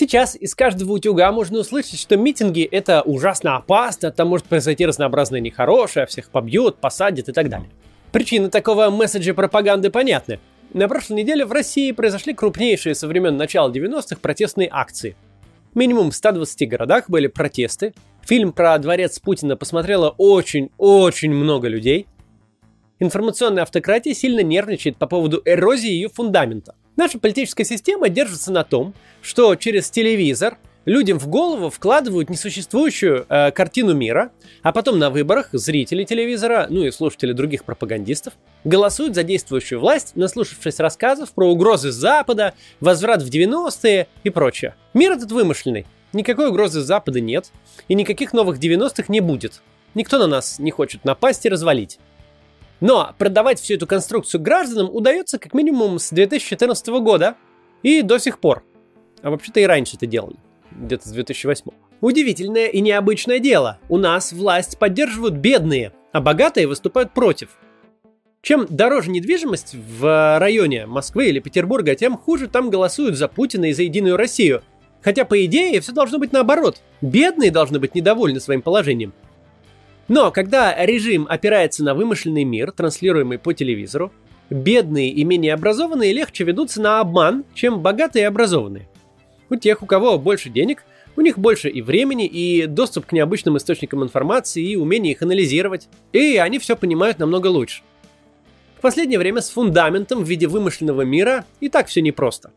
Сейчас из каждого утюга можно услышать, что митинги – это ужасно опасно, там может произойти разнообразное нехорошее, всех побьют, посадят и так далее. Причины такого месседжа пропаганды понятны. На прошлой неделе в России произошли крупнейшие со времен начала 90-х протестные акции. Минимум в 120 городах были протесты. Фильм про дворец Путина посмотрело очень-очень много людей. Информационная автократия сильно нервничает по поводу эрозии ее фундамента. Наша политическая система держится на том, что через телевизор людям в голову вкладывают несуществующую э, картину мира, а потом на выборах зрители телевизора, ну и слушатели других пропагандистов, голосуют за действующую власть, наслушавшись рассказов про угрозы Запада, возврат в 90-е и прочее. Мир этот вымышленный. Никакой угрозы Запада нет, и никаких новых 90-х не будет. Никто на нас не хочет напасть и развалить. Но продавать всю эту конструкцию гражданам удается как минимум с 2014 года и до сих пор. А вообще-то и раньше это делали, где-то с 2008. Удивительное и необычное дело. У нас власть поддерживают бедные, а богатые выступают против. Чем дороже недвижимость в районе Москвы или Петербурга, тем хуже там голосуют за Путина и за Единую Россию. Хотя, по идее, все должно быть наоборот. Бедные должны быть недовольны своим положением. Но когда режим опирается на вымышленный мир, транслируемый по телевизору, бедные и менее образованные легче ведутся на обман, чем богатые и образованные. У тех, у кого больше денег, у них больше и времени, и доступ к необычным источникам информации, и умение их анализировать. И они все понимают намного лучше. В последнее время с фундаментом в виде вымышленного мира и так все непросто.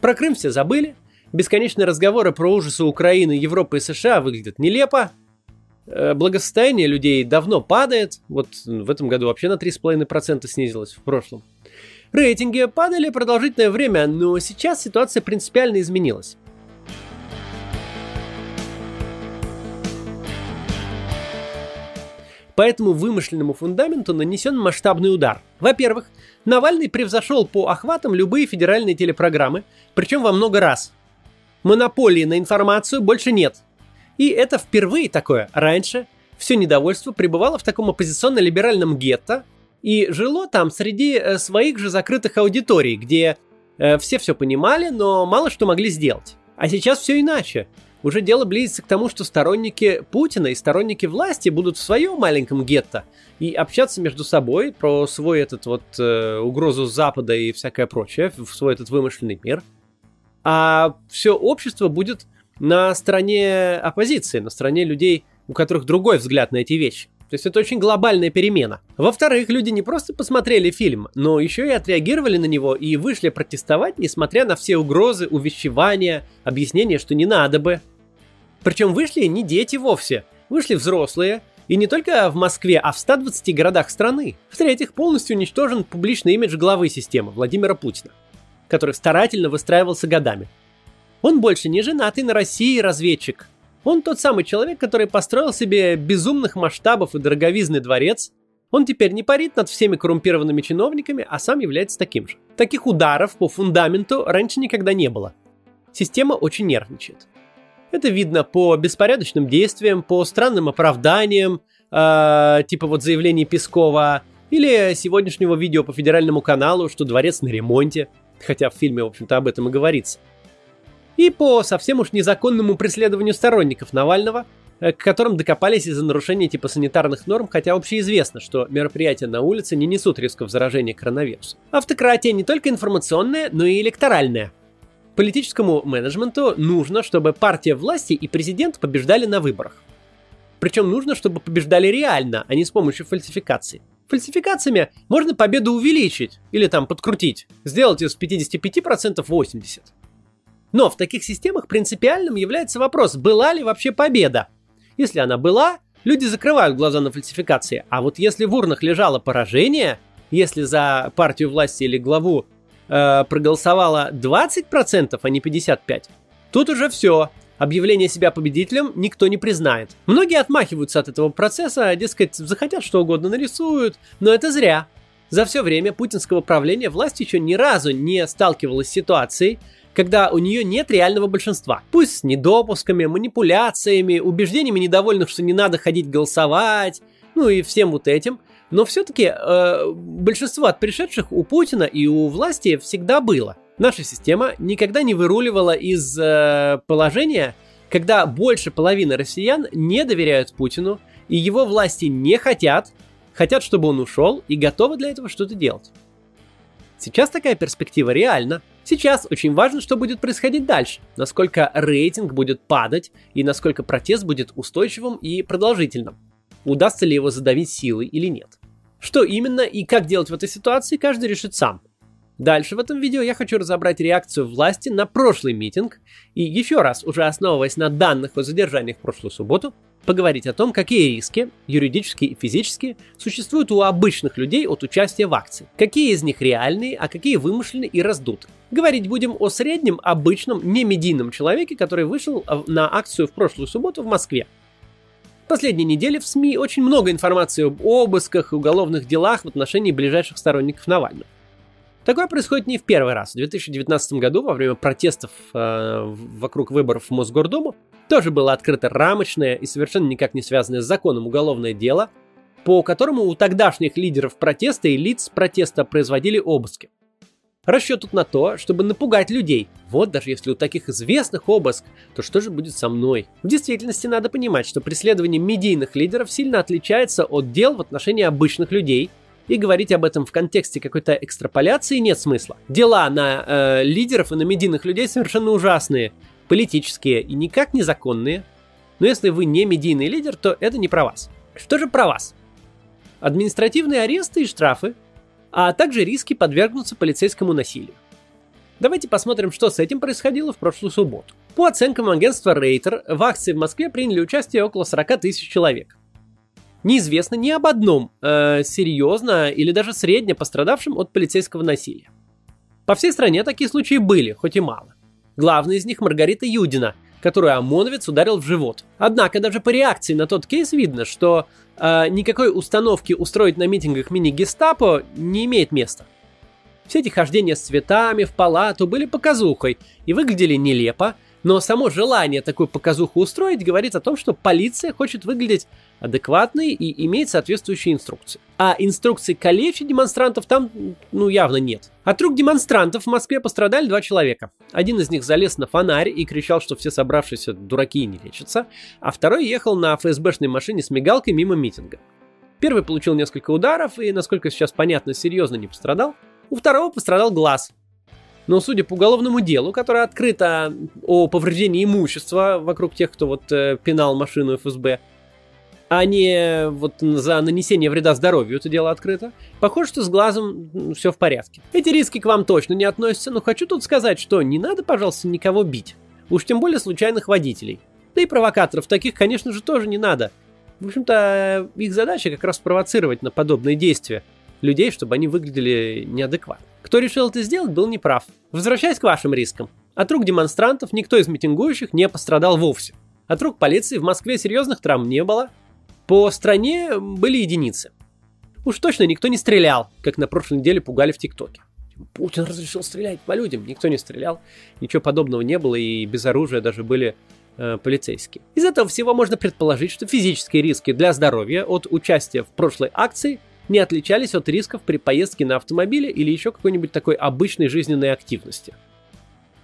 Про Крым все забыли, бесконечные разговоры про ужасы Украины, Европы и США выглядят нелепо, благосостояние людей давно падает. Вот в этом году вообще на 3,5% снизилось в прошлом. Рейтинги падали продолжительное время, но сейчас ситуация принципиально изменилась. По этому вымышленному фундаменту нанесен масштабный удар. Во-первых, Навальный превзошел по охватам любые федеральные телепрограммы, причем во много раз. Монополии на информацию больше нет, и это впервые такое. Раньше все недовольство пребывало в таком оппозиционно-либеральном гетто и жило там среди э, своих же закрытых аудиторий, где э, все все понимали, но мало что могли сделать. А сейчас все иначе. Уже дело близится к тому, что сторонники Путина и сторонники власти будут в своем маленьком гетто и общаться между собой про свой этот вот э, угрозу Запада и всякое прочее, в свой этот вымышленный мир. А все общество будет на стороне оппозиции, на стороне людей, у которых другой взгляд на эти вещи. То есть это очень глобальная перемена. Во-вторых, люди не просто посмотрели фильм, но еще и отреагировали на него и вышли протестовать, несмотря на все угрозы, увещевания, объяснения, что не надо бы. Причем вышли не дети вовсе, вышли взрослые, и не только в Москве, а в 120 городах страны. В-третьих, полностью уничтожен публичный имидж главы системы Владимира Путина, который старательно выстраивался годами. Он больше не женатый на России разведчик. Он тот самый человек, который построил себе безумных масштабов и дороговизный дворец. Он теперь не парит над всеми коррумпированными чиновниками, а сам является таким же. Таких ударов по фундаменту раньше никогда не было. Система очень нервничает. Это видно по беспорядочным действиям, по странным оправданиям, э, типа вот заявлений Пескова, или сегодняшнего видео по федеральному каналу, что дворец на ремонте, хотя в фильме, в общем-то, об этом и говорится и по совсем уж незаконному преследованию сторонников Навального, э, к которым докопались из-за нарушения типа санитарных норм, хотя общеизвестно, что мероприятия на улице не несут рисков заражения коронавирусом. Автократия не только информационная, но и электоральная. Политическому менеджменту нужно, чтобы партия власти и президент побеждали на выборах. Причем нужно, чтобы побеждали реально, а не с помощью фальсификаций. Фальсификациями можно победу увеличить или там подкрутить, сделать из 55% 80%. Но в таких системах принципиальным является вопрос, была ли вообще победа. Если она была, люди закрывают глаза на фальсификации. А вот если в урнах лежало поражение, если за партию власти или главу э, проголосовало 20%, а не 55%, тут уже все. Объявление себя победителем никто не признает. Многие отмахиваются от этого процесса, дескать, захотят что угодно нарисуют, но это зря. За все время путинского правления власть еще ни разу не сталкивалась с ситуацией, когда у нее нет реального большинства. Пусть с недопусками, манипуляциями, убеждениями недовольных, что не надо ходить голосовать, ну и всем вот этим. Но все-таки э, большинство от пришедших у Путина и у власти всегда было. Наша система никогда не выруливала из э, положения, когда больше половины россиян не доверяют Путину, и его власти не хотят, хотят, чтобы он ушел, и готовы для этого что-то делать. Сейчас такая перспектива реальна. Сейчас очень важно, что будет происходить дальше, насколько рейтинг будет падать и насколько протест будет устойчивым и продолжительным. Удастся ли его задавить силой или нет. Что именно и как делать в этой ситуации, каждый решит сам. Дальше в этом видео я хочу разобрать реакцию власти на прошлый митинг и еще раз, уже основываясь на данных о задержаниях в прошлую субботу, поговорить о том, какие риски, юридические и физические, существуют у обычных людей от участия в акции, какие из них реальные, а какие вымышлены и раздуты. Говорить будем о среднем, обычном, не медийном человеке, который вышел на акцию в прошлую субботу в Москве. В последние недели в СМИ очень много информации об обысках и уголовных делах в отношении ближайших сторонников Навального. Такое происходит не в первый раз. В 2019 году, во время протестов э, вокруг выборов в Мосгордуму, тоже было открыто рамочное и совершенно никак не связанное с законом уголовное дело, по которому у тогдашних лидеров протеста и лиц протеста производили обыски. Расчет тут на то, чтобы напугать людей. Вот даже если у таких известных обыск, то что же будет со мной? В действительности надо понимать, что преследование медийных лидеров сильно отличается от дел в отношении обычных людей, и говорить об этом в контексте какой-то экстраполяции нет смысла. Дела на э, лидеров и на медийных людей совершенно ужасные, политические и никак не законные. Но если вы не медийный лидер, то это не про вас. Что же про вас? Административные аресты и штрафы, а также риски подвергнуться полицейскому насилию. Давайте посмотрим, что с этим происходило в прошлую субботу. По оценкам агентства Рейтер, в акции в Москве приняли участие около 40 тысяч человек неизвестно ни об одном э, серьезно или даже средне пострадавшем от полицейского насилия. По всей стране такие случаи были, хоть и мало. Главный из них Маргарита Юдина, которую ОМОНовец ударил в живот. Однако даже по реакции на тот кейс видно, что э, никакой установки устроить на митингах мини-гестапо не имеет места. Все эти хождения с цветами в палату были показухой и выглядели нелепо, но само желание такую показуху устроить говорит о том, что полиция хочет выглядеть адекватной и имеет соответствующие инструкции. А инструкций калечить демонстрантов там, ну, явно нет. От рук демонстрантов в Москве пострадали два человека. Один из них залез на фонарь и кричал, что все собравшиеся дураки не лечатся, а второй ехал на ФСБшной машине с мигалкой мимо митинга. Первый получил несколько ударов и, насколько сейчас понятно, серьезно не пострадал. У второго пострадал глаз, но судя по уголовному делу, которое открыто о повреждении имущества вокруг тех, кто вот э, пинал машину ФСБ, а не вот за нанесение вреда здоровью это дело открыто. Похоже, что с глазом все в порядке. Эти риски к вам точно не относятся, но хочу тут сказать, что не надо, пожалуйста, никого бить. Уж тем более случайных водителей. Да и провокаторов таких, конечно же, тоже не надо. В общем-то, их задача как раз провоцировать на подобные действия людей, чтобы они выглядели неадекватно. Кто решил это сделать, был неправ. Возвращаясь к вашим рискам. От рук демонстрантов никто из митингующих не пострадал вовсе. От рук полиции в Москве серьезных травм не было. По стране были единицы. Уж точно никто не стрелял, как на прошлой неделе пугали в ТикТоке. Путин разрешил стрелять по людям. Никто не стрелял, ничего подобного не было, и без оружия даже были э, полицейские. Из этого всего можно предположить, что физические риски для здоровья от участия в прошлой акции не отличались от рисков при поездке на автомобиле или еще какой-нибудь такой обычной жизненной активности.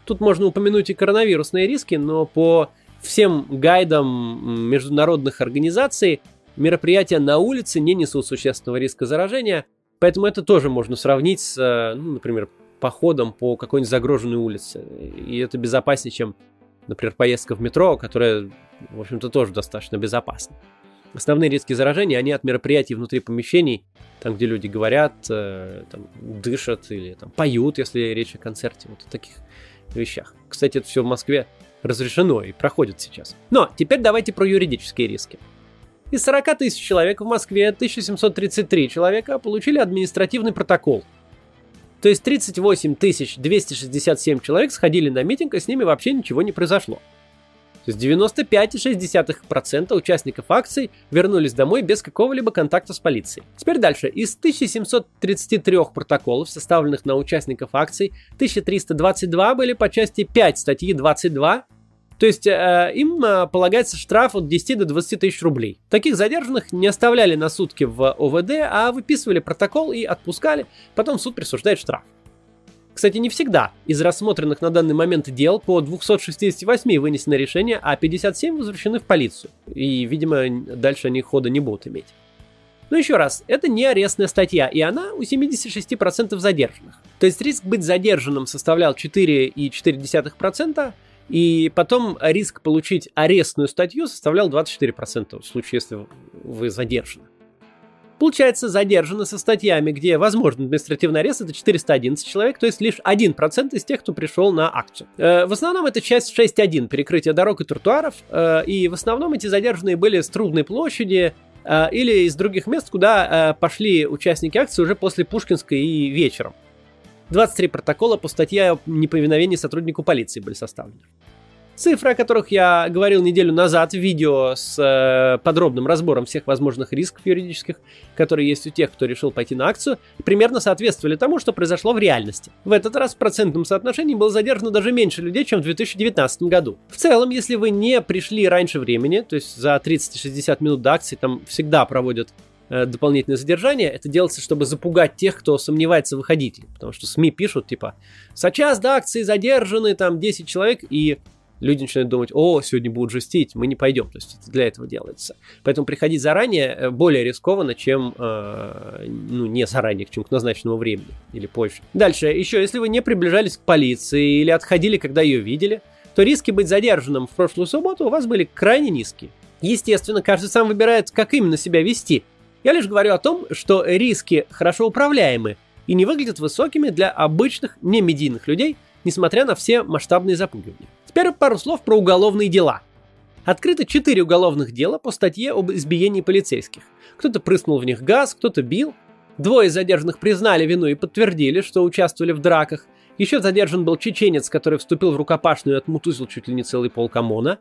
Тут можно упомянуть и коронавирусные риски, но по всем гайдам международных организаций мероприятия на улице не несут существенного риска заражения, поэтому это тоже можно сравнить с, э, ну, например, походом по какой-нибудь загроженной улице. И это безопаснее, чем, например, поездка в метро, которая, в общем-то, тоже достаточно безопасна. Основные риски заражения, они от мероприятий внутри помещений, там, где люди говорят, э, там, дышат или там, поют, если речь о концерте, вот о таких вещах. Кстати, это все в Москве разрешено и проходит сейчас. Но теперь давайте про юридические риски. Из 40 тысяч человек в Москве 1733 человека получили административный протокол. То есть 38 267 человек сходили на митинг, и с ними вообще ничего не произошло. Есть 95,6% участников акций вернулись домой без какого-либо контакта с полицией. Теперь дальше. Из 1733 протоколов, составленных на участников акций, 1322 были по части 5 статьи 22 то есть э, им э, полагается штраф от 10 до 20 тысяч рублей. Таких задержанных не оставляли на сутки в ОВД, а выписывали протокол и отпускали. Потом суд присуждает штраф. Кстати, не всегда. Из рассмотренных на данный момент дел по 268 вынесено решение, а 57 возвращены в полицию. И, видимо, дальше они хода не будут иметь. Но еще раз, это не арестная статья, и она у 76% задержанных. То есть риск быть задержанным составлял 4,4%, и потом риск получить арестную статью составлял 24% в случае, если вы задержаны. Получается, задержаны со статьями, где возможен административный арест, это 411 человек, то есть лишь 1% из тех, кто пришел на акцию. Э, в основном это часть 6.1, перекрытие дорог и тротуаров, э, и в основном эти задержанные были с Трудной площади, э, или из других мест, куда пошли участники акции уже после Пушкинской и вечером. 23 протокола по статье о неповиновении сотруднику полиции были составлены. Цифры, о которых я говорил неделю назад в видео с э, подробным разбором всех возможных рисков юридических, которые есть у тех, кто решил пойти на акцию, примерно соответствовали тому, что произошло в реальности. В этот раз в процентном соотношении было задержано даже меньше людей, чем в 2019 году. В целом, если вы не пришли раньше времени, то есть за 30-60 минут до акции, там всегда проводят э, дополнительное задержание, это делается, чтобы запугать тех, кто сомневается в выходителе. Потому что СМИ пишут, типа, за час до акции задержаны там 10 человек, и люди начинают думать, о, сегодня будут жестить, мы не пойдем. То есть это для этого делается. Поэтому приходить заранее э, более рискованно, чем, э, ну, не заранее, чем к назначенному времени или позже. Дальше, еще, если вы не приближались к полиции или отходили, когда ее видели, то риски быть задержанным в прошлую субботу у вас были крайне низкие. Естественно, каждый сам выбирает, как именно себя вести. Я лишь говорю о том, что риски хорошо управляемы и не выглядят высокими для обычных немедийных людей, несмотря на все масштабные запугивания. Теперь пару слов про уголовные дела. Открыто четыре уголовных дела по статье об избиении полицейских. Кто-то прыснул в них газ, кто-то бил. Двое задержанных признали вину и подтвердили, что участвовали в драках. Еще задержан был чеченец, который вступил в рукопашную и отмутузил чуть ли не целый пол коммуна.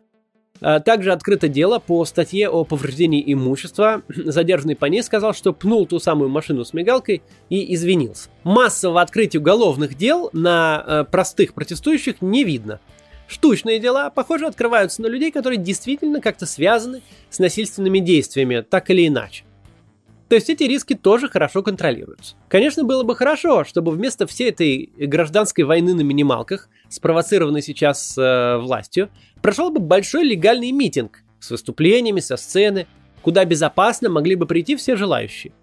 А, также открыто дело по статье о повреждении имущества. Задержанный по ней сказал, что пнул ту самую машину с мигалкой и извинился. Массового открытия уголовных дел на э, простых протестующих не видно. Штучные дела, похоже, открываются на людей, которые действительно как-то связаны с насильственными действиями, так или иначе. То есть эти риски тоже хорошо контролируются. Конечно, было бы хорошо, чтобы вместо всей этой гражданской войны на минималках, спровоцированной сейчас э, властью, прошел бы большой легальный митинг с выступлениями со сцены, куда безопасно могли бы прийти все желающие.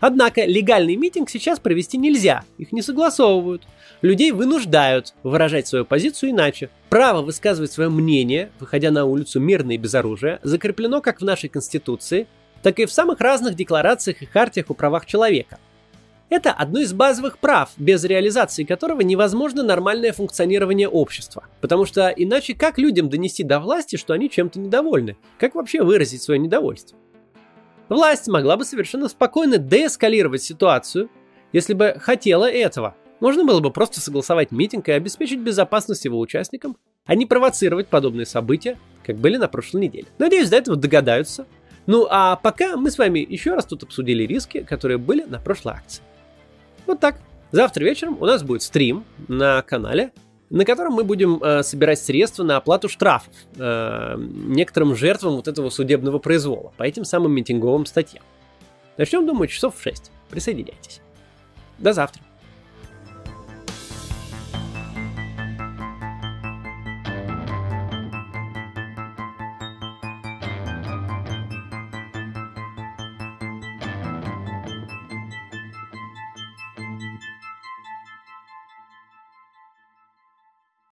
Однако легальный митинг сейчас провести нельзя, их не согласовывают. Людей вынуждают выражать свою позицию иначе. Право высказывать свое мнение, выходя на улицу мирно и без оружия, закреплено как в нашей Конституции, так и в самых разных декларациях и хартиях о правах человека. Это одно из базовых прав, без реализации которого невозможно нормальное функционирование общества. Потому что иначе как людям донести до власти, что они чем-то недовольны? Как вообще выразить свое недовольство? Власть могла бы совершенно спокойно деэскалировать ситуацию, если бы хотела этого. Можно было бы просто согласовать митинг и обеспечить безопасность его участникам, а не провоцировать подобные события, как были на прошлой неделе. Надеюсь, до этого догадаются. Ну а пока мы с вами еще раз тут обсудили риски, которые были на прошлой акции. Вот так. Завтра вечером у нас будет стрим на канале, на котором мы будем э, собирать средства на оплату штрафов э, некоторым жертвам вот этого судебного произвола по этим самым митинговым статьям. Начнем, думаю, часов в 6. Присоединяйтесь. До завтра.